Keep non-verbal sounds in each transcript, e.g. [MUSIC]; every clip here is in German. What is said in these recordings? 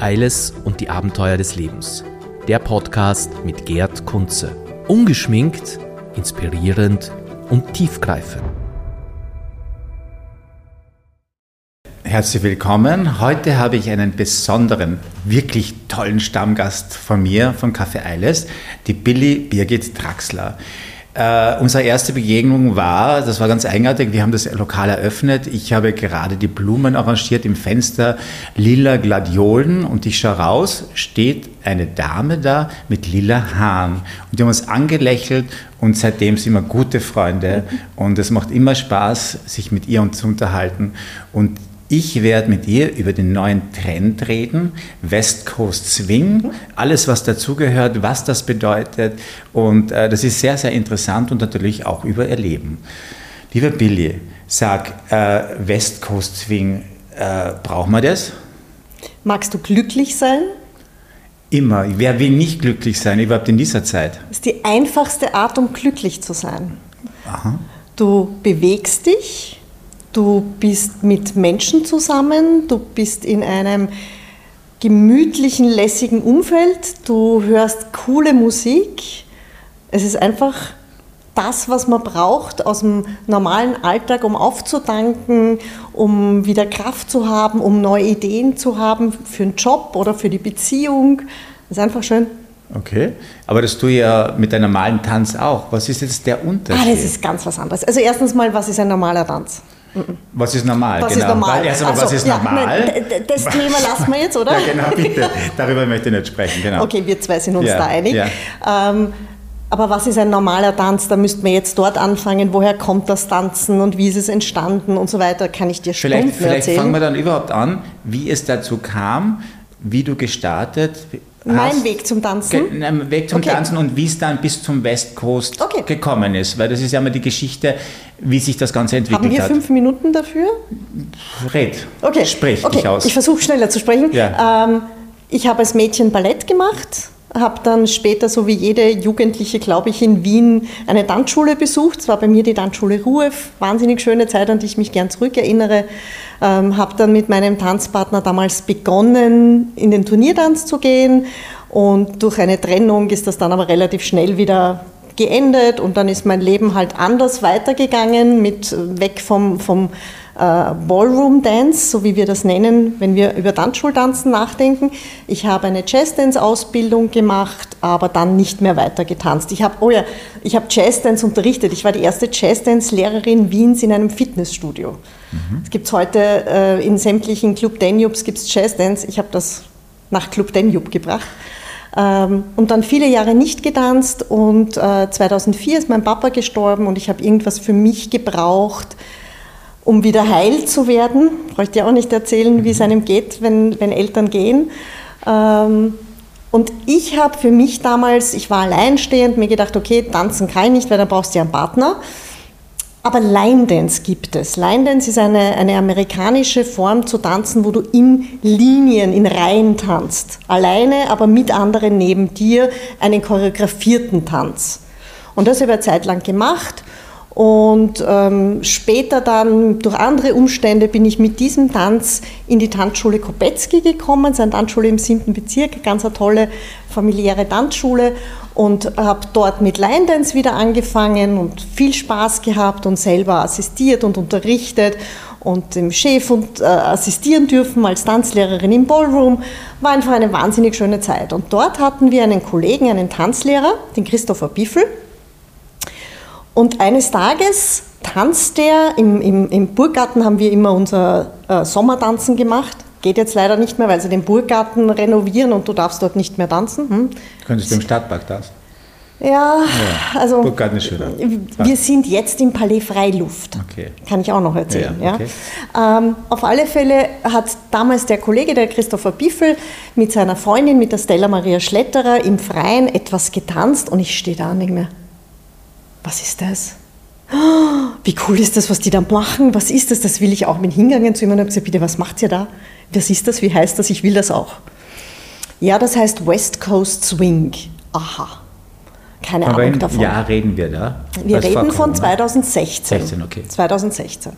Eiles und die Abenteuer des Lebens. Der Podcast mit Gerd Kunze. Ungeschminkt, inspirierend und tiefgreifend. Herzlich willkommen. Heute habe ich einen besonderen, wirklich tollen Stammgast von mir, von Café Eiles, die Billy Birgit Traxler. Äh, unsere erste Begegnung war, das war ganz eigenartig, wir haben das Lokal eröffnet. Ich habe gerade die Blumen arrangiert im Fenster, lila Gladiolen und ich schaue raus, steht eine Dame da mit lila Haaren. Und die haben uns angelächelt und seitdem sind wir gute Freunde und es macht immer Spaß, sich mit ihr zu unterhalten. Und ich werde mit ihr über den neuen Trend reden, West Coast Swing, alles was dazugehört, was das bedeutet. Und äh, das ist sehr, sehr interessant und natürlich auch über ihr Leben. Lieber Billy, sag, äh, West Coast Swing, äh, brauchen wir das? Magst du glücklich sein? Immer. Wer will nicht glücklich sein, überhaupt in dieser Zeit? Das ist die einfachste Art, um glücklich zu sein. Aha. Du bewegst dich, Du bist mit Menschen zusammen, du bist in einem gemütlichen, lässigen Umfeld, du hörst coole Musik. Es ist einfach das, was man braucht aus dem normalen Alltag, um aufzutanken, um wieder Kraft zu haben, um neue Ideen zu haben für einen Job oder für die Beziehung. Das ist einfach schön. Okay, aber das tue ich ja mit einem normalen Tanz auch. Was ist jetzt der Unterschied? Ah, das ist ganz was anderes. Also erstens mal, was ist ein normaler Tanz? Was ist normal? Was genau. ist normal? Erst einmal, also, was ist ja, normal? Nein, das Thema lassen wir jetzt, oder? [LAUGHS] ja, genau, bitte. Darüber möchte ich nicht sprechen. Genau. Okay, wir zwei sind uns ja, da einig. Ja. Ähm, aber was ist ein normaler Tanz? Da müssten wir jetzt dort anfangen. Woher kommt das Tanzen und wie ist es entstanden und so weiter? Kann ich dir vielleicht, Stunden vielleicht erzählen. fangen wir dann überhaupt an, wie es dazu kam, wie du gestartet mein hast. Weg zum Tanzen? Nein, Weg zum Okay. Tanzen und wie es dann bis zum West Coast Okay. gekommen ist. Weil das ist ja immer die Geschichte, wie sich das Ganze entwickelt Haben wir hat. fünf Minuten dafür? Red. Okay. Sprich okay. dich aus. Ich versuche schneller zu sprechen. Ja. Ähm, ich habe als Mädchen Ballett gemacht, habe dann später, so wie jede Jugendliche, glaube ich, in Wien eine Tanzschule besucht. Es war bei mir die Tanzschule Ruhe, wahnsinnig schöne Zeit, an die ich mich gern zurückerinnere. Ähm, habe dann mit meinem Tanzpartner damals begonnen, in den Turniertanz zu gehen. Und durch eine Trennung ist das dann aber relativ schnell wieder geendet und dann ist mein Leben halt anders weitergegangen, mit äh, weg vom, vom Ballroom Dance, so wie wir das nennen, wenn wir über Tanzschultanzen nachdenken. Ich habe eine Jazzdance-Ausbildung gemacht, aber dann nicht mehr weiter getanzt. Ich habe, oh ja, ich habe Jazzdance unterrichtet. Ich war die erste Jazzdance-Lehrerin Wiens in einem Fitnessstudio. Es gibt heute äh, in sämtlichen Club Danubes gibt's Jazzdance. Ich habe das nach Club Danube gebracht. Ähm, und dann viele Jahre nicht getanzt und äh, 2004 ist mein Papa gestorben und ich habe irgendwas für mich gebraucht, um wieder heil zu werden. Bräuchte ja auch nicht erzählen, wie es einem geht, wenn, wenn Eltern gehen. Ähm, und ich habe für mich damals, ich war alleinstehend, mir gedacht, okay, tanzen kann ich nicht, weil dann brauchst du ja einen Partner. Aber Line Dance gibt es. Line Dance ist eine, eine amerikanische Form zu tanzen, wo du in Linien, in Reihen tanzt. Alleine, aber mit anderen neben dir einen choreografierten Tanz. Und das habe ich eine Zeit lang gemacht. Und ähm, später dann, durch andere Umstände, bin ich mit diesem Tanz in die Tanzschule Kopetzky gekommen. Das ist eine Tanzschule im 7. Bezirk, ganz eine tolle familiäre Tanzschule. Und habe dort mit Line Dance wieder angefangen und viel Spaß gehabt und selber assistiert und unterrichtet und dem Chef und, äh, assistieren dürfen als Tanzlehrerin im Ballroom. War einfach eine wahnsinnig schöne Zeit. Und dort hatten wir einen Kollegen, einen Tanzlehrer, den Christopher Biffel. Und eines Tages tanzt er, im, im, im Burggarten haben wir immer unser äh, Sommertanzen gemacht. Geht jetzt leider nicht mehr, weil sie den Burggarten renovieren und du darfst dort nicht mehr tanzen. Hm? Könntest du im Stadtpark tanzen? Ja, also Burggarten ist schöner. wir sind jetzt im Palais Freiluft. Okay. Kann ich auch noch erzählen. Ja, Ja, okay. Ähm, auf alle Fälle hat damals der Kollege, der Christopher Biffel, mit seiner Freundin, mit der Stella Maria Schletterer im Freien etwas getanzt und ich stehe da und denke mir, was ist das? [GASPS] Wie cool ist das, was die da machen? Was ist das? Das will ich auch. Bin hingegangen zu ihm und gesagt, bitte, was macht ihr da? Was ist das? Wie heißt das? Ich will das auch. Ja, das heißt West Coast Swing. Aha. Keine Aber Ahnung davon. Jahr reden wir da. Wir Als reden von Corona. 2016. 16, okay. 2016.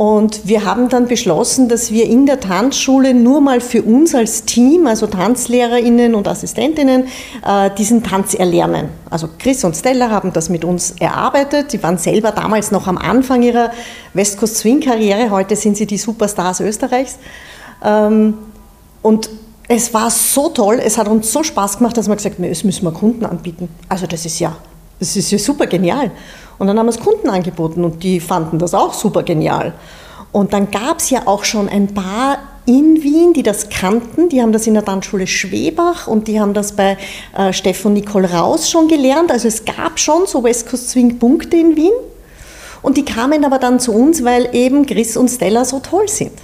Und wir haben dann beschlossen, dass wir in der Tanzschule nur mal für uns als Team, also Tanzlehrerinnen und Assistentinnen, äh, diesen Tanz erlernen. Also Chris und Stella haben das mit uns erarbeitet. Die waren selber damals noch am Anfang ihrer West Coast Swing Karriere. Heute sind sie die Superstars Österreichs. Ähm, und es war so toll, es hat uns so Spaß gemacht, dass wir gesagt haben, das müssen wir Kunden anbieten. Also das ist ja, das ist ja super genial. Und dann haben wir es Kunden angeboten und die fanden das auch super genial. Und dann gab es ja auch schon ein paar in Wien, die das kannten. Die haben das in der Tanzschule Schwebach und die haben das bei äh, Stefan Nicole Raus schon gelernt. Also es gab schon so West Coast Swing Punkte in Wien. Und die kamen aber dann zu uns, weil eben Chris und Stella so toll sind.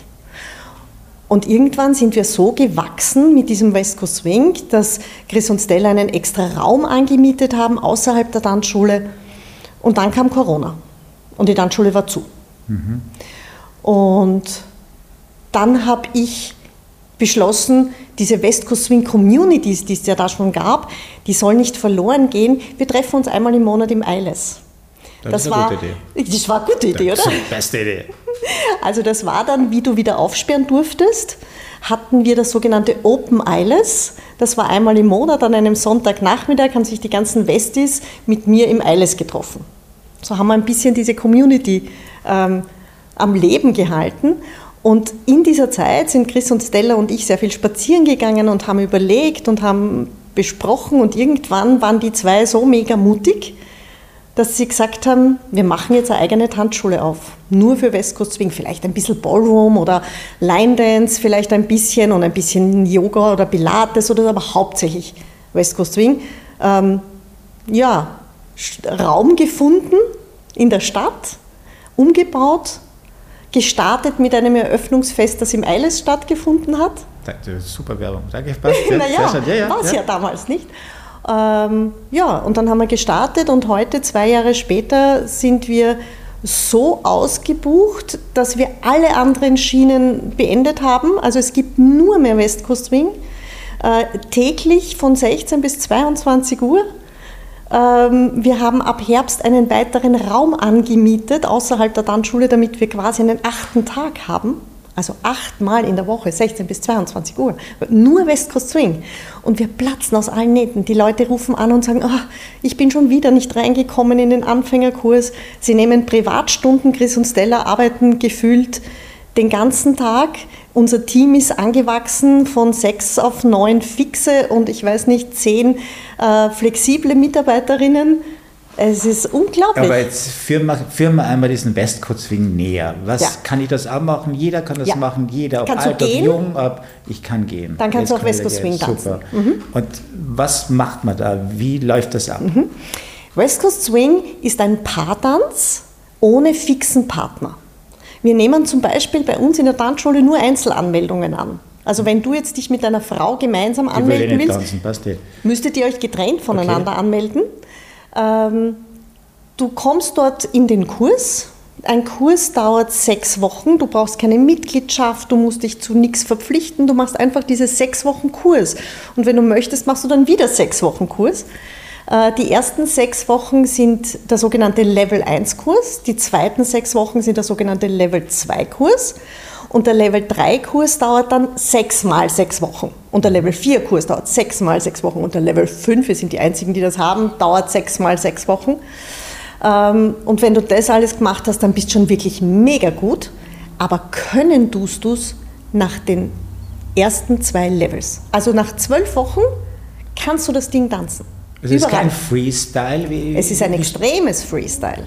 Und irgendwann sind wir so gewachsen mit diesem West Coast Swing, dass Chris und Stella einen extra Raum angemietet haben außerhalb der Tanzschule und dann kam Corona und die Tanzschule war zu. Mhm. Und dann habe ich beschlossen, diese West Coast Swing Communities, die es ja da schon gab, die sollen nicht verloren gehen. Wir treffen uns einmal im Monat im Eiles. Das, das ist eine war, gute Idee. Das war eine gute Idee, das oder? beste Idee. [LAUGHS] Also das war dann, wie du wieder aufsperren durftest, hatten wir das sogenannte Open Eiles. Das war einmal im Monat an einem Sonntagnachmittag, haben sich die ganzen Westis mit mir im Eiles getroffen. So haben wir ein bisschen diese Community ähm, am Leben gehalten. Und in dieser Zeit sind Chris und Stella und ich sehr viel spazieren gegangen und haben überlegt und haben besprochen. Und irgendwann waren die zwei so mega mutig, dass sie gesagt haben, wir machen jetzt eine eigene Tanzschule auf. Nur für West Coast Swing. Vielleicht ein bisschen Ballroom oder Line Dance, vielleicht ein bisschen und ein bisschen Yoga oder Pilates oder aber hauptsächlich West Coast Swing. Ähm, ja, Raum gefunden in der Stadt, umgebaut, gestartet mit einem Eröffnungsfest, das im Eiles stattgefunden hat. Super Werbung, danke. Passt. [LAUGHS] naja, ja, ja, war es ja. ja damals nicht. Ähm, ja, und dann haben wir gestartet und heute, zwei Jahre später, sind wir so ausgebucht, dass wir alle anderen Schienen beendet haben. Also es gibt nur mehr West Coast Wing, äh, täglich von 16 bis 22 Uhr. Ähm, wir haben ab Herbst einen weiteren Raum angemietet außerhalb der Tanzschule, damit wir quasi einen achten Tag haben. Also achtmal in der Woche, 16 bis 22 Uhr. Nur West Coast Swing. Und wir platzen aus allen Nähten. Die Leute rufen an und sagen, oh, ich bin schon wieder nicht reingekommen in den Anfängerkurs. Sie nehmen Privatstunden. Chris und Stella arbeiten gefühlt den ganzen Tag. Unser Team ist angewachsen von sechs auf neun fixe und ich weiß nicht, zehn äh, flexible Mitarbeiterinnen. Es ist unglaublich. Aber jetzt führen wir, führen wir einmal diesen Westcoast-Swing näher. Was ja. kann ich das auch machen? Jeder kann das ja. machen, jeder, ob kannst alt, ob jung, ob ich kann gehen. Dann kannst jetzt du auch Westcoast-Swing tanzen. Super. Mhm. Und was macht man da? Wie läuft das ab? Mhm. West Coast Swing ist ein Paartanz ohne fixen Partner. Wir nehmen zum Beispiel bei uns in der Tanzschule nur Einzelanmeldungen an. Also wenn du jetzt dich mit deiner Frau gemeinsam anmelden willst, tanzen, müsstet ihr euch getrennt voneinander okay. anmelden. Ähm, du kommst dort in den Kurs. Ein Kurs dauert sechs Wochen. Du brauchst keine Mitgliedschaft, du musst dich zu nichts verpflichten. Du machst einfach diese sechs Wochen Kurs. Und wenn du möchtest, machst du dann wieder sechs Wochen Kurs. Äh, die ersten sechs Wochen sind der sogenannte Level 1 Kurs, die zweiten sechs Wochen sind der sogenannte Level 2 Kurs und der Level 3 Kurs dauert dann sechs mal sechs Wochen. Und der Level 4 Kurs dauert sechs mal sechs Wochen. Und der Level 5, wir sind die einzigen, die das haben, dauert sechs mal sechs Wochen. Ähm, und wenn du das alles gemacht hast, dann bist du schon wirklich mega gut. Aber können tust du es nach den ersten zwei Levels. Also nach zwölf Wochen kannst du das Ding tanzen. Es ist kein Freestyle? Wie es ist ein extremes Freestyle.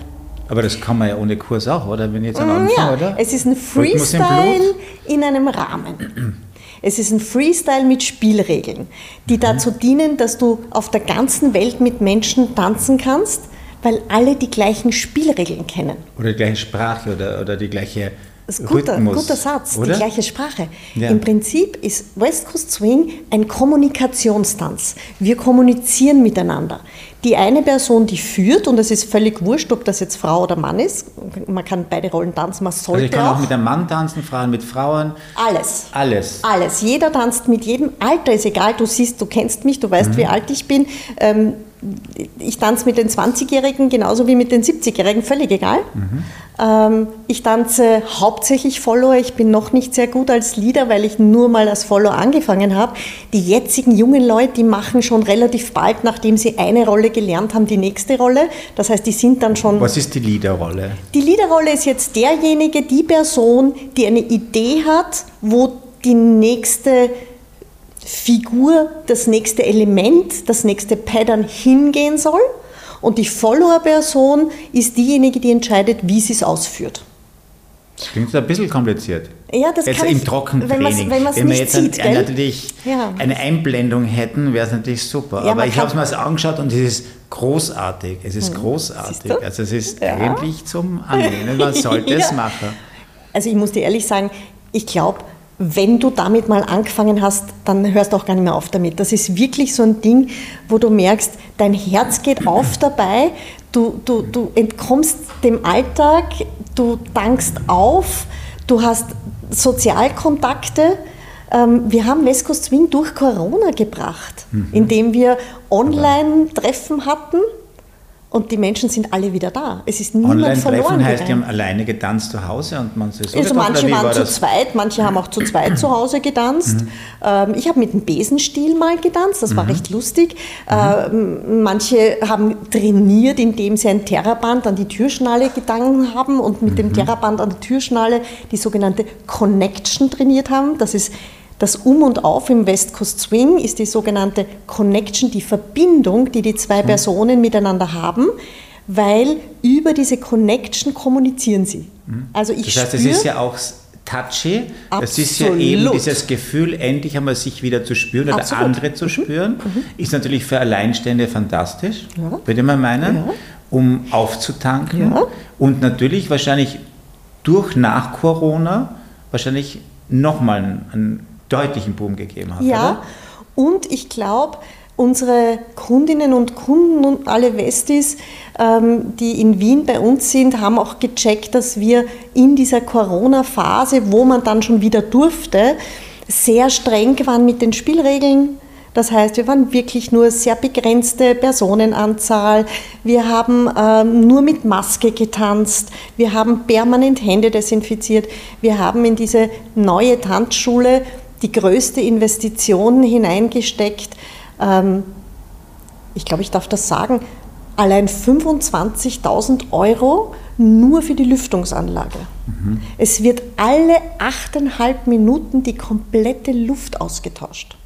Aber das kann man ja ohne Kurs auch, oder? Wenn jetzt am Anfang, ja, oder? Es ist ein Freestyle in einem Rahmen. Es ist ein Freestyle mit Spielregeln, die mhm. dazu dienen, dass du auf der ganzen Welt mit Menschen tanzen kannst, weil alle die gleichen Spielregeln kennen. Oder die gleiche Sprache oder, oder die gleiche das ist guter, Rhythmus, guter Satz, oder? die gleiche Sprache. Ja. Im Prinzip ist West Coast Swing ein Kommunikationstanz. Wir kommunizieren miteinander. Die eine Person, die führt, und es ist völlig wurscht, ob das jetzt Frau oder Mann ist, man kann beide Rollen tanzen, man sollte also ich kann auch. auch mit einem Mann tanzen, Frauen mit Frauen. Alles. Alles. Alles. Jeder tanzt mit jedem. Alter ist egal, du siehst, du kennst mich, du weißt, mhm. wie alt ich bin. Ähm, ich tanze mit den 20-Jährigen genauso wie mit den 70-Jährigen, völlig egal. Mhm. Ähm, ich tanze hauptsächlich Follower. Ich bin noch nicht sehr gut als Leader, weil ich nur mal als Follower angefangen habe. Die jetzigen jungen Leute, die machen schon relativ bald, nachdem sie eine Rolle gelernt haben, die nächste Rolle. Das heißt, die sind dann schon. Was ist die Leaderrolle? Die Leaderrolle ist jetzt derjenige, die Person, die eine Idee hat, wo die nächste Figur, das nächste Element, das nächste Pattern hingehen soll. Und die Follower-Person ist diejenige, die entscheidet, wie sie es ausführt. Das klingt ein bisschen kompliziert. Ja, das jetzt kann im ich, Trockentraining. Wenn, wenn wir jetzt sieht, ein, natürlich ja. eine Einblendung hätten, wäre es natürlich super. Ja, Aber ich habe es mir angeschaut und es ist großartig. Es ist hm. großartig. Also es ist ja. eigentlich zum Annehmen. Man sollte [LAUGHS] es machen. Also ich muss dir ehrlich sagen, ich glaube, wenn du damit mal angefangen hast, dann hörst du auch gar nicht mehr auf damit. Das ist wirklich so ein Ding, wo du merkst, dein Herz geht auf dabei, du, du, du entkommst dem Alltag, du dankst auf, du hast Sozialkontakte. Ähm, wir haben Coast Swing durch Corona gebracht, mhm. indem wir Online-Treffen hatten und die Menschen sind alle wieder da. Es ist niemand Online verloren. Online-Treffen heißt, die haben alleine getanzt zu Hause und man so Also manche waren war zu zweit, manche haben auch zu zweit zu Hause getanzt. Mhm. Ähm, ich habe mit dem Besenstiel mal getanzt, das war mhm. recht lustig. Mhm. Ähm, manche haben trainiert, indem sie ein Terraband an die Türschnalle getankt haben und mit dem mhm. Terraband an der Türschnalle die sogenannte Connection trainiert haben. Das ist das Um und Auf im West Coast Swing ist die sogenannte Connection, die Verbindung, die die zwei mhm. Personen miteinander haben, weil über diese Connection kommunizieren sie. Mhm. Also ich das heißt, es ist ja auch touchy. Es ist ja eben dieses Gefühl, endlich einmal sich wieder zu spüren oder Absolut. andere zu mhm. spüren. Mhm. Ist natürlich für Alleinstände fantastisch, ja. würde man meinen, ja. um aufzutanken. Ja. Und natürlich wahrscheinlich durch nach Corona wahrscheinlich nochmal ein, deutlichen Boom gegeben hat. Ja, oder? und ich glaube, unsere Kundinnen und Kunden und alle Westis, ähm, die in Wien bei uns sind, haben auch gecheckt, dass wir in dieser Corona-Phase, wo man dann schon wieder durfte, sehr streng waren mit den Spielregeln. Das heißt, wir waren wirklich nur sehr begrenzte Personenanzahl. Wir haben ähm, nur mit Maske getanzt. Wir haben permanent Hände desinfiziert. Wir haben in diese neue Tanzschule die größte Investition hineingesteckt. Ähm, ich glaube, ich darf das sagen, allein 25.000 Euro nur für die Lüftungsanlage. Mhm. Es wird alle achteinhalb Minuten die komplette Luft ausgetauscht.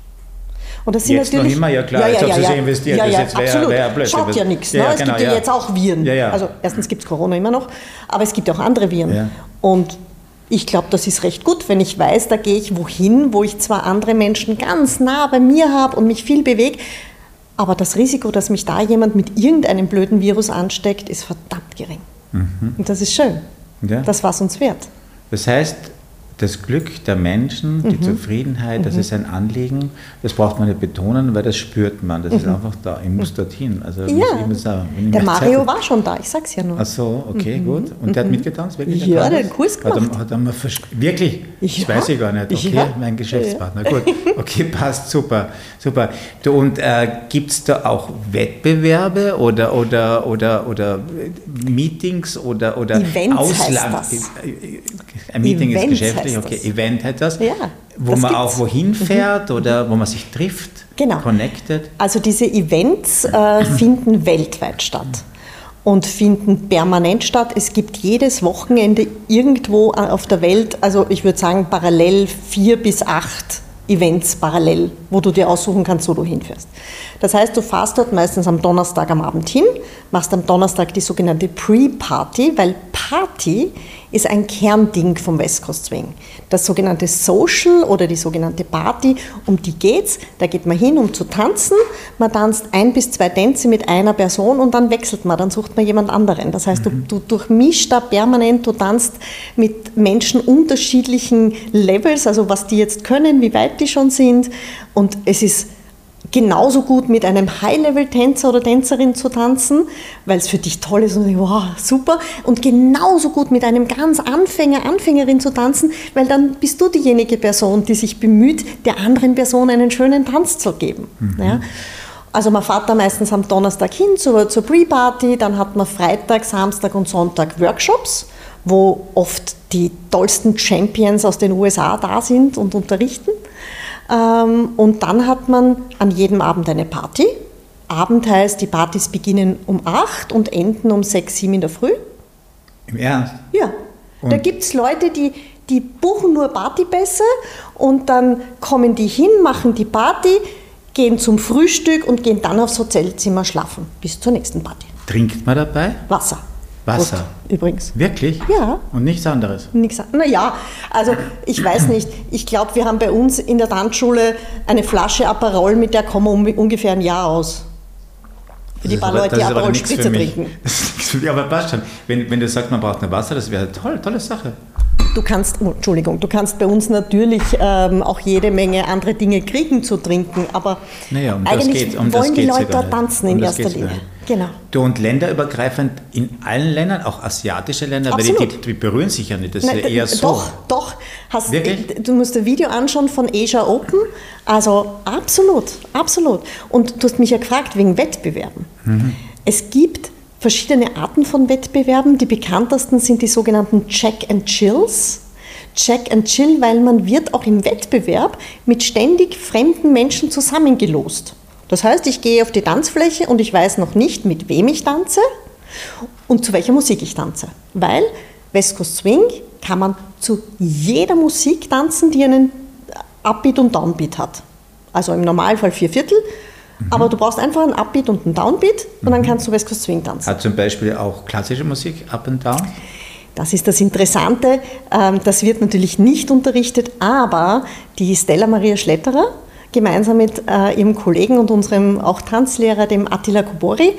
Und das sind jetzt natürlich, noch immer, ja klar, ja, ja, jetzt ja, ja, investiert, ja, ja, das jetzt absolut. Wär, wär Schaut ja nichts. Ja, ne? Es genau, gibt ja, jetzt auch Viren. Also erstens gibt es Corona immer noch, aber es gibt auch andere Viren. Und ich glaube, das ist recht gut, wenn ich weiß, da gehe ich wohin, wo ich zwar andere Menschen ganz nah bei mir habe und mich viel bewege, aber das Risiko, dass mich da jemand mit irgendeinem blöden Virus ansteckt, ist verdammt gering. Mhm. Und das ist schön. Ja. Das war es uns wert. Das heißt, das Glück der Menschen, die mhm. Zufriedenheit, das mhm. ist ein Anliegen, das braucht man nicht betonen, weil das spürt man, das mhm. ist einfach da, ich muss dorthin. Also ja. muss sagen, der Mario Zeit war schon da, ich sag's ja nur. Ach so, okay, mhm. gut. Und der hat mhm. mitgetanzt? Wirklich ja, der hat einen Kurs gemacht. Hat er, hat er mal wirklich? Ja. Das weiß ich gar nicht. Okay, ja. mein Geschäftspartner, gut. [LAUGHS] Okay, passt, super, super. Du, und äh, gibt es da auch Wettbewerbe oder, oder, oder, oder Meetings oder, oder Events Ausland? Ein Meeting Events ist geschäftlich, okay, das. Event heißt das. Ja, wo man gibt's. auch wohin mhm. fährt mhm. oder wo man sich trifft, genau. connected. Also diese Events äh, finden weltweit statt und finden permanent statt. Es gibt jedes Wochenende irgendwo auf der Welt, also ich würde sagen parallel vier bis acht Events parallel, wo du dir aussuchen kannst, wo du hinfährst. Das heißt, du fährst dort meistens am Donnerstag am Abend hin, machst am Donnerstag die sogenannte Pre-Party, weil Party ist ein Kernding vom West Coast Swing. Das sogenannte Social oder die sogenannte Party, um die geht's. Da geht man hin, um zu tanzen. Man tanzt ein bis zwei Tänze mit einer Person und dann wechselt man, dann sucht man jemand anderen. Das heißt, mhm. du, du durchmischst da permanent, du tanzt mit Menschen unterschiedlichen Levels, also was die jetzt können, wie weit die schon sind. Und es ist genauso gut mit einem High-Level-Tänzer oder Tänzerin zu tanzen, weil es für dich toll ist und du wow, super. Und genauso gut mit einem ganz Anfänger, Anfängerin zu tanzen, weil dann bist du diejenige Person, die sich bemüht, der anderen Person einen schönen Tanz zu geben. Mhm. Ja? Also man fährt da meistens am Donnerstag hin zur, zur Pre-Party, dann hat man Freitag, Samstag und Sonntag Workshops, wo oft die tollsten Champions aus den USA da sind und unterrichten. Ähm, und dann hat man an jedem Abend eine Party. Abend heißt, die Partys beginnen um 8 und enden um 6, 7 in der Früh. Im Ernst? Ja. Und- Da gibt es Leute, die, die buchen nur Partypässe und dann kommen die hin, machen die Party, gehen zum Frühstück und gehen dann aufs Hotelzimmer schlafen. Bis zur nächsten Party. Trinkt man dabei? Wasser. Wasser? Prost, übrigens. Wirklich? Ja. Und nichts anderes? Nix, naja, also ich weiß nicht. Ich glaube, wir haben bei uns in der Tanzschule eine Flasche Aperol, mit der kommen wir um, ungefähr ein Jahr aus. Für die paar Leute, die Aperol nichts mich. trinken. [LAUGHS] Nichts mich, aber passt schon. Wenn, wenn du sagst, man braucht ein Wasser, das wäre eine tolle, Sache. Du kannst, oh, Entschuldigung, du kannst bei uns natürlich ähm, auch jede Menge andere Dinge kriegen zu trinken, aber Naja, um das eigentlich wollen die ja Leute nicht. tanzen Um in erster Linie. Genau. Du und länderübergreifend in allen Ländern, auch asiatische Länder, weil die, Absolut. die berühren sich ja nicht. Das Nein, ist ja eher so. Doch, doch. Hast, Wirklich? Du musst ein Video anschauen von Asia Open. Also absolut, absolut. Und du hast mich ja gefragt wegen Wettbewerben. Mhm. Es gibt verschiedene Arten von Wettbewerben. Die bekanntesten sind die sogenannten Check and Chills. Check and Chill, weil man wird auch im Wettbewerb mit ständig fremden Menschen zusammengelost. Das heißt, ich gehe auf die Tanzfläche und ich weiß noch nicht, mit wem ich tanze und zu welcher Musik ich tanze. Weil West Coast Swing kann man zu jeder Musik tanzen, die einen Upbeat und Downbeat hat. Also im Normalfall vier Viertel, aber du brauchst einfach einen Upbeat und einen Downbeat und dann kannst du West Coast Swing tanzen. Hat zum Beispiel auch klassische Musik up and down? Das ist das Interessante. Ähm, Das wird natürlich nicht unterrichtet, aber die Stella Maria Schletterer, gemeinsam mit äh, ihrem Kollegen und unserem auch Tanzlehrer, dem Attila Kubori,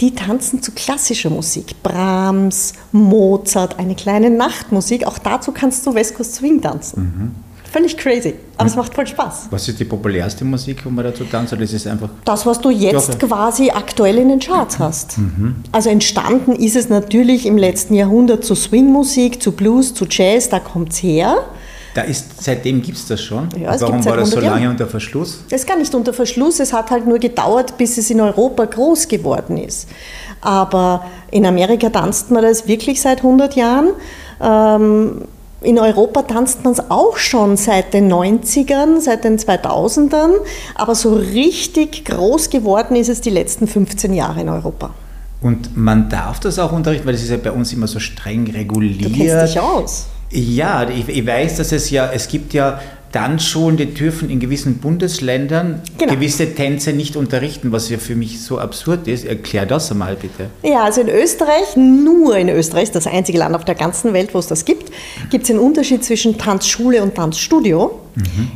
die tanzen zu klassischer Musik. Brahms, Mozart, eine kleine Nachtmusik. Auch dazu kannst du West Coast Swing tanzen. Völlig crazy, aber es macht voll Spaß. Was ist die populärste Musik, wo man dazu tanzt? Oder ist es einfach. Das, was du jetzt quasi aktuell in den Charts hast. Also entstanden ist es natürlich im letzten Jahrhundert zu Swingmusik, zu Blues, zu Jazz, da kommt es her. Da ist, seitdem gibt es das schon. Ja, Warum war das so 100 Jahren. lange unter Verschluss? Das ist gar nicht unter Verschluss, es hat halt nur gedauert, bis es in Europa groß geworden ist. Aber in Amerika tanzt man das wirklich seit 100 Jahren. Ähm, in Europa tanzt man es auch schon seit den 90ern, seit den 2000ern, aber so richtig groß geworden ist es die letzten 15 Jahre in Europa. Und man darf das auch unterrichten, weil es ist ja bei uns immer so streng reguliert. Du kennst dich aus. Ja, ich, ich weiß, dass es ja, es gibt ja Tanzschulen, die dürfen in gewissen Bundesländern Genau. gewisse Tänze nicht unterrichten, was ja für mich so absurd ist. Erklär das einmal bitte. Ja, also in Österreich, nur in Österreich, das einzige Land auf der ganzen Welt, wo es das gibt, gibt es einen Unterschied zwischen Tanzschule und Tanzstudio.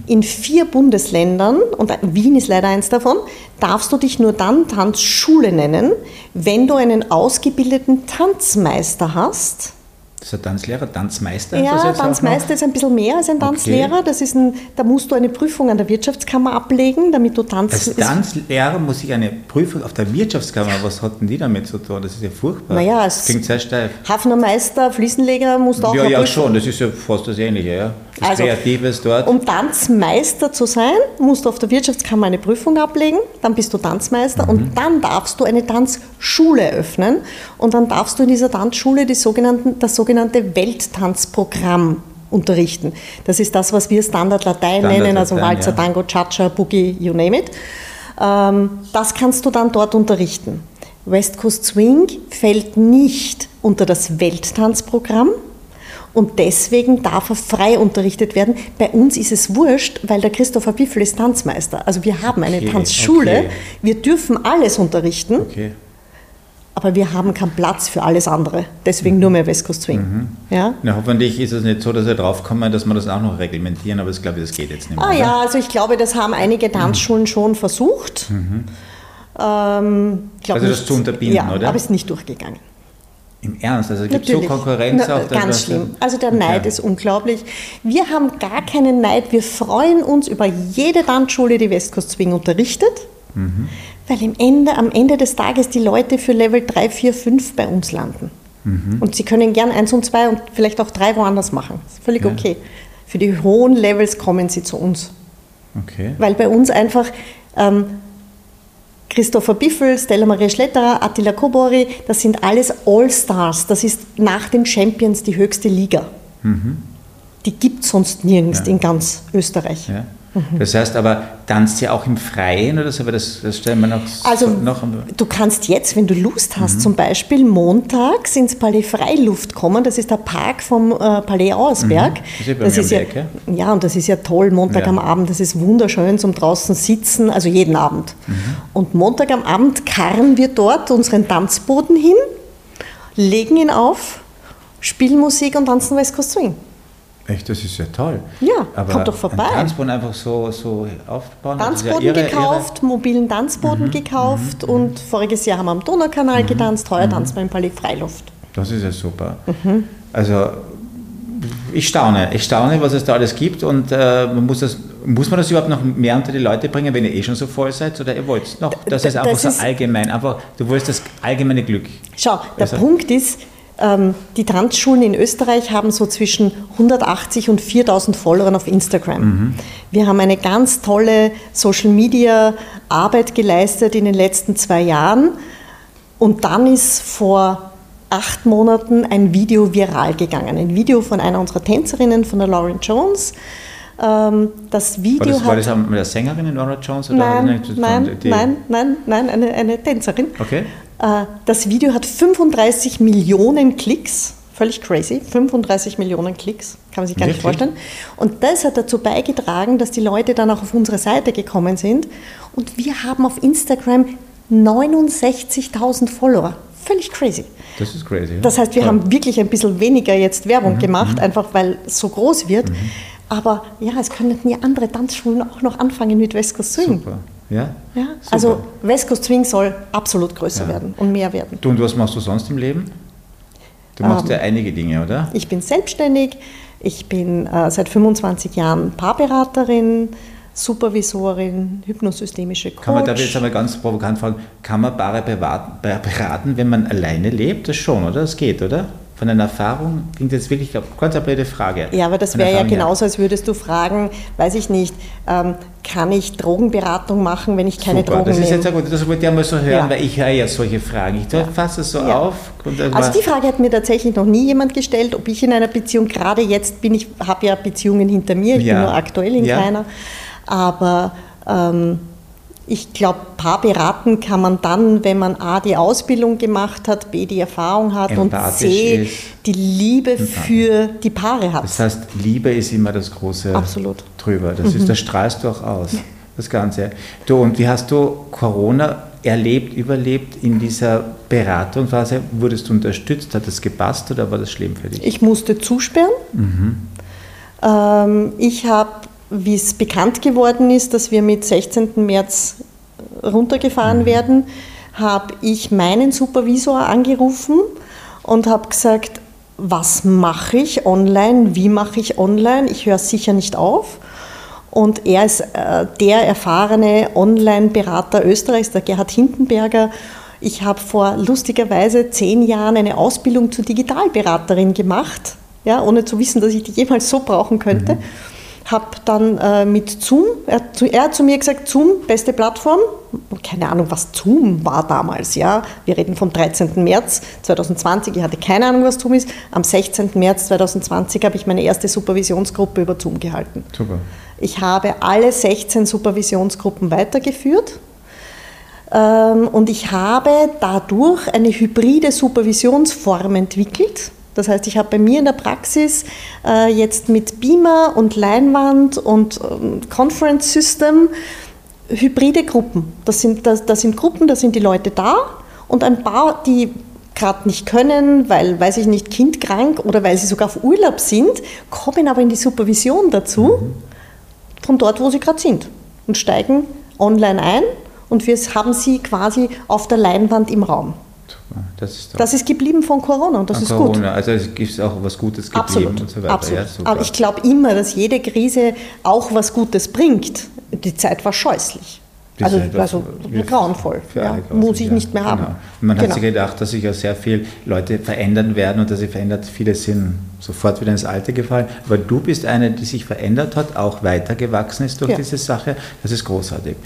In vier Bundesländern, und Wien ist leider eins davon, darfst du dich nur dann Tanzschule nennen, wenn du einen ausgebildeten Tanzmeister hast. Das ist ein Tanzlehrer, Tanzmeister? Ja, Tanzmeister ist ein bisschen mehr als ein Tanzlehrer. Das ist ein, da musst du eine Prüfung an der Wirtschaftskammer ablegen, damit du noch? Tanz... Als Tanzlehrer muss ich eine Prüfung auf der Wirtschaftskammer, was hatten die damit zu tun? Das ist ja furchtbar. Naja, es- klingt sehr steif. Hafnermeister, Fliesenleger musst du auch Ja, ja, Prüfung schon, das ist ja fast das Ähnliche, ja. Das Also, Kreatives dort. Um Tanzmeister zu sein, musst du auf der Wirtschaftskammer eine Prüfung ablegen, dann bist du Tanzmeister Mhm. und dann darfst du eine Tanzschule eröffnen und dann darfst du in dieser Tanzschule die sogenannten, das sogenannte Welttanzprogramm unterrichten. Das ist das, was wir Standard Latein Standard nennen, also Walzer, ja. Tango, Cha-Cha, Boogie, you name it. Ähm, das kannst du dann dort unterrichten. West Coast Swing fällt nicht unter das Welttanzprogramm und deswegen darf er frei unterrichtet werden. Bei uns ist es wurscht, weil der Christopher Biffel ist Tanzmeister. Also wir haben eine Okay, Tanzschule, okay. wir dürfen alles unterrichten, Okay. aber wir haben keinen Platz für alles andere. Deswegen nur mehr West Coast Swing. Mhm. Ja? Na, hoffentlich ist es nicht so, dass wir draufkommen, dass wir das auch noch reglementieren, aber ich glaube, das geht jetzt nicht mehr. Ah oder? ja, also ich glaube, das haben einige Tanzschulen schon versucht. Ähm, Mhm. Also das zu unterbinden, ja, oder? aber ist nicht durchgegangen. Im Ernst, also gibt es so. Konkurrenz Na, auch? dass Ganz das- schlimm. Also der Okay. Neid ist unglaublich. Wir haben gar keinen Neid. Wir freuen uns über jede Tanzschule, die West Coast Swing unterrichtet, Mhm. weil im Ende, am Ende des Tages die Leute für Level 3, 4, 5 bei uns landen. Mhm. Und sie können gern 1 und 2 und vielleicht auch 3 woanders machen. Das ist völlig okay. Für die hohen Levels kommen sie zu uns. Okay. Weil bei uns einfach ähm, Christopher Biffel, Stella Maria Schletterer, Attila Kobori, das sind alles All-Stars. Das ist nach den Champions die höchste Liga. Mhm. Die gibt es sonst nirgends ja. in ganz Österreich. Ja. Das heißt aber, tanzt ja auch im Freien oder so, aber das, das stellen wir noch. Also, so, noch du kannst jetzt, wenn du Lust hast, mhm. zum Beispiel montags ins Palais Freiluft kommen. Das ist der Park vom äh, Palais Auersberg. Mhm. Das ist, das ist ja, ja, und das ist ja toll, Montag ja. am Abend. Das ist wunderschön zum draußen sitzen, also jeden Abend. Mhm. Und Montag am Abend karren wir dort unseren Tanzboden hin, legen ihn auf, spielen Musik und tanzen West Coast Swing. Echt, das ist ja toll. Ja, Aber kommt doch vorbei. Ein Tanzboden einfach so, so aufbauen. Tanzboden ja ihre, gekauft, ihre... mobilen Tanzboden mhm, gekauft mhm, und voriges Jahr haben wir am Donaukanal mhm, getanzt, heuer mhm. tanzen wir im Palais Freiluft. Das ist ja super. Mhm. Also ich staune, ich staune, was es da alles gibt und äh, man muss, das, muss man das überhaupt noch mehr unter die Leute bringen, wenn ihr eh schon so voll seid oder ihr wollt es noch? Das ist einfach das so ist allgemein, einfach, du willst das allgemeine Glück. Schau, der also, Punkt ist, die Tanzschulen in Österreich haben so zwischen 180 und 4000 Followern auf Instagram. Mhm. Wir haben eine ganz tolle Social Media Arbeit geleistet in den letzten zwei Jahren. Und dann ist vor acht Monaten ein Video viral gegangen. Ein Video von einer unserer Tänzerinnen, von der Lauren Jones. Ähm, das Video war das, hat, war das mit der Sängerin Laura Jones? Oder nein, nein, nein, nein, nein, eine, eine Tänzerin. Okay. Äh, das Video hat 35 Millionen Klicks, völlig crazy, 35 Millionen Klicks, kann man sich gar Wirklich? nicht vorstellen. Und das hat dazu beigetragen, dass die Leute dann auch auf unsere Seite gekommen sind. Und wir haben auf Instagram 69.000 Follower. Völlig crazy. Das ist crazy. Ja? Das heißt, wir ja. haben wirklich ein bisschen weniger jetzt Werbung mhm. gemacht, mhm. einfach weil es so groß wird. Mhm. Aber ja, es können ja andere Tanzschulen auch noch anfangen mit West Coast Swing. Super. Ja? ja also West Coast Swing soll absolut größer ja. werden und mehr werden. Du und was machst du sonst im Leben? Du machst ähm, ja einige Dinge, oder? Ich bin selbstständig, ich bin äh, seit 25 Jahren Paarberaterin, Supervisorin, hypnosystemische Coach. Kann man, ich jetzt einmal ganz provokant fragen, kann man Paare beraten, wenn man alleine lebt? Das schon, oder? Das geht, oder? von deiner Erfahrung klingt jetzt wirklich eine ganz eine blöde Frage. Ja, aber das wäre ja genauso, als würdest du fragen, weiß ich nicht, ähm, kann ich Drogenberatung machen, wenn ich keine Super, Drogen das ist jetzt sehr gut, das wollte ich einmal so hören, ja. weil ich höre ja solche Fragen. Ich ja. fasse es so ja. auf. also die Frage hat mir tatsächlich noch nie jemand gestellt, ob ich in einer Beziehung, gerade jetzt bin ich, habe ja Beziehungen hinter mir, ich bin nur aktuell in keiner, aber ähm, ich glaube, Paar beraten kann man dann, wenn man A, die Ausbildung gemacht hat, B, die Erfahrung hat und C, die Liebe für die Paare hat. Das heißt, Liebe ist immer das große Absolut. drüber. Das, ist, mhm. das strahlst du auch aus, das Ganze. Du, und wie hast du Corona erlebt, überlebt in dieser Beratungsphase? Wurdest du unterstützt? Hat das gepasst oder war das schlimm für dich? Ich musste zusperren. Mhm. Ähm, ich habe wie es bekannt geworden ist, dass wir mit 16. März runtergefahren mhm. werden, habe ich meinen Supervisor angerufen und habe gesagt, was mache ich online, wie mache ich online, ich höre sicher nicht auf. Und er ist äh, der erfahrene Online-Berater Österreichs, der Gerhard Hindenberger. Ich habe vor lustigerweise zehn Jahren eine Ausbildung zur Digitalberaterin gemacht, ja, ohne zu wissen, dass ich die jemals so brauchen könnte. Mhm habe dann äh, mit Zoom, er, er, hat zu mir gesagt, Zoom, beste Plattform. Keine Ahnung, was Zoom war damals. Ja, Wir reden vom 13. März 2020. Ich hatte keine Ahnung, was Zoom ist. Am 16. März 2020 habe ich meine erste Supervisionsgruppe über Zoom gehalten. Super. Ich habe alle 16 Supervisionsgruppen weitergeführt. Ähm, und ich habe dadurch eine hybride Supervisionsform entwickelt das heißt, ich habe bei mir in der Praxis äh, jetzt mit Beamer und Leinwand und ähm, Conference System hybride Gruppen. Das sind, das, das sind Gruppen, da sind die Leute da und ein paar, die gerade nicht können, weil, weiß ich nicht, kindkrank oder weil sie sogar auf Urlaub sind, kommen aber in die Supervision dazu, mhm. von dort, wo sie gerade sind und steigen online ein und wir haben sie quasi auf der Leinwand im Raum. Das ist, das ist, geblieben von Corona und das ist Corona. gut. Also es gibt auch was Gutes geblieben Absolut. und so weiter. Absolut. Ja, Aber ich glaube immer, dass jede Krise auch was Gutes bringt. Die Zeit war scheußlich. also, also grauenvoll. Ja, muss ich ja. nicht mehr haben. Genau. Man genau. hat sich gedacht, dass sich ja sehr viele Leute verändern werden und dass sie verändert, viele sind sofort wieder ins Alte gefallen. Aber du bist eine, die sich verändert hat, auch weitergewachsen ist durch ja. diese Sache. Das ist großartig.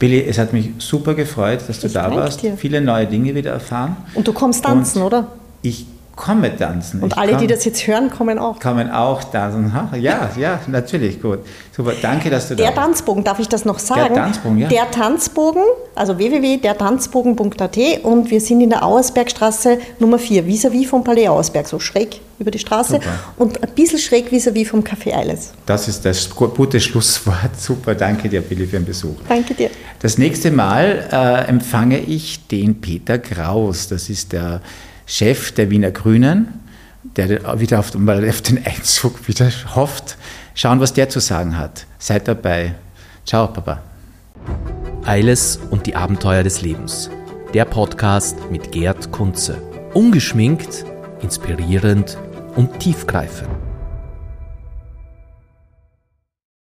Billy, es hat mich super gefreut, dass du Ich da warst. dir. Viele neue Dinge wieder erfahren. Und du kommst tanzen, Und oder? Ich komme tanzen. Und ich alle, die komm- das jetzt hören, kommen auch. kommen auch tanzen. Ja, ja, natürlich, gut. Super, danke, dass du Der da bist. Tanzbogen, darf ich das noch sagen? Tanzbogen, ja. Der Tanzbogen, also www.dertanzbogen.at und wir sind in der Auersbergstraße Nummer 4, vis-à-vis vom Palais Auersberg, so schräg über die Straße Super. und ein bisschen schräg vis-à-vis vom Café Eiles. Das ist das gu- gute Schlusswort. [LAUGHS] Super, danke dir, Billy, für den Besuch. Danke dir. Das nächste Mal äh, empfange ich den Peter Kraus. Das ist der Chef der Wiener Grünen, der wieder auf, mal auf den Einzug wieder hofft. Schauen, was der zu sagen hat. Seid dabei. Ciao, Papa. Eiles und die Abenteuer des Lebens. Der Podcast mit Gerd Kunze. Ungeschminkt, inspirierend und tiefgreifend.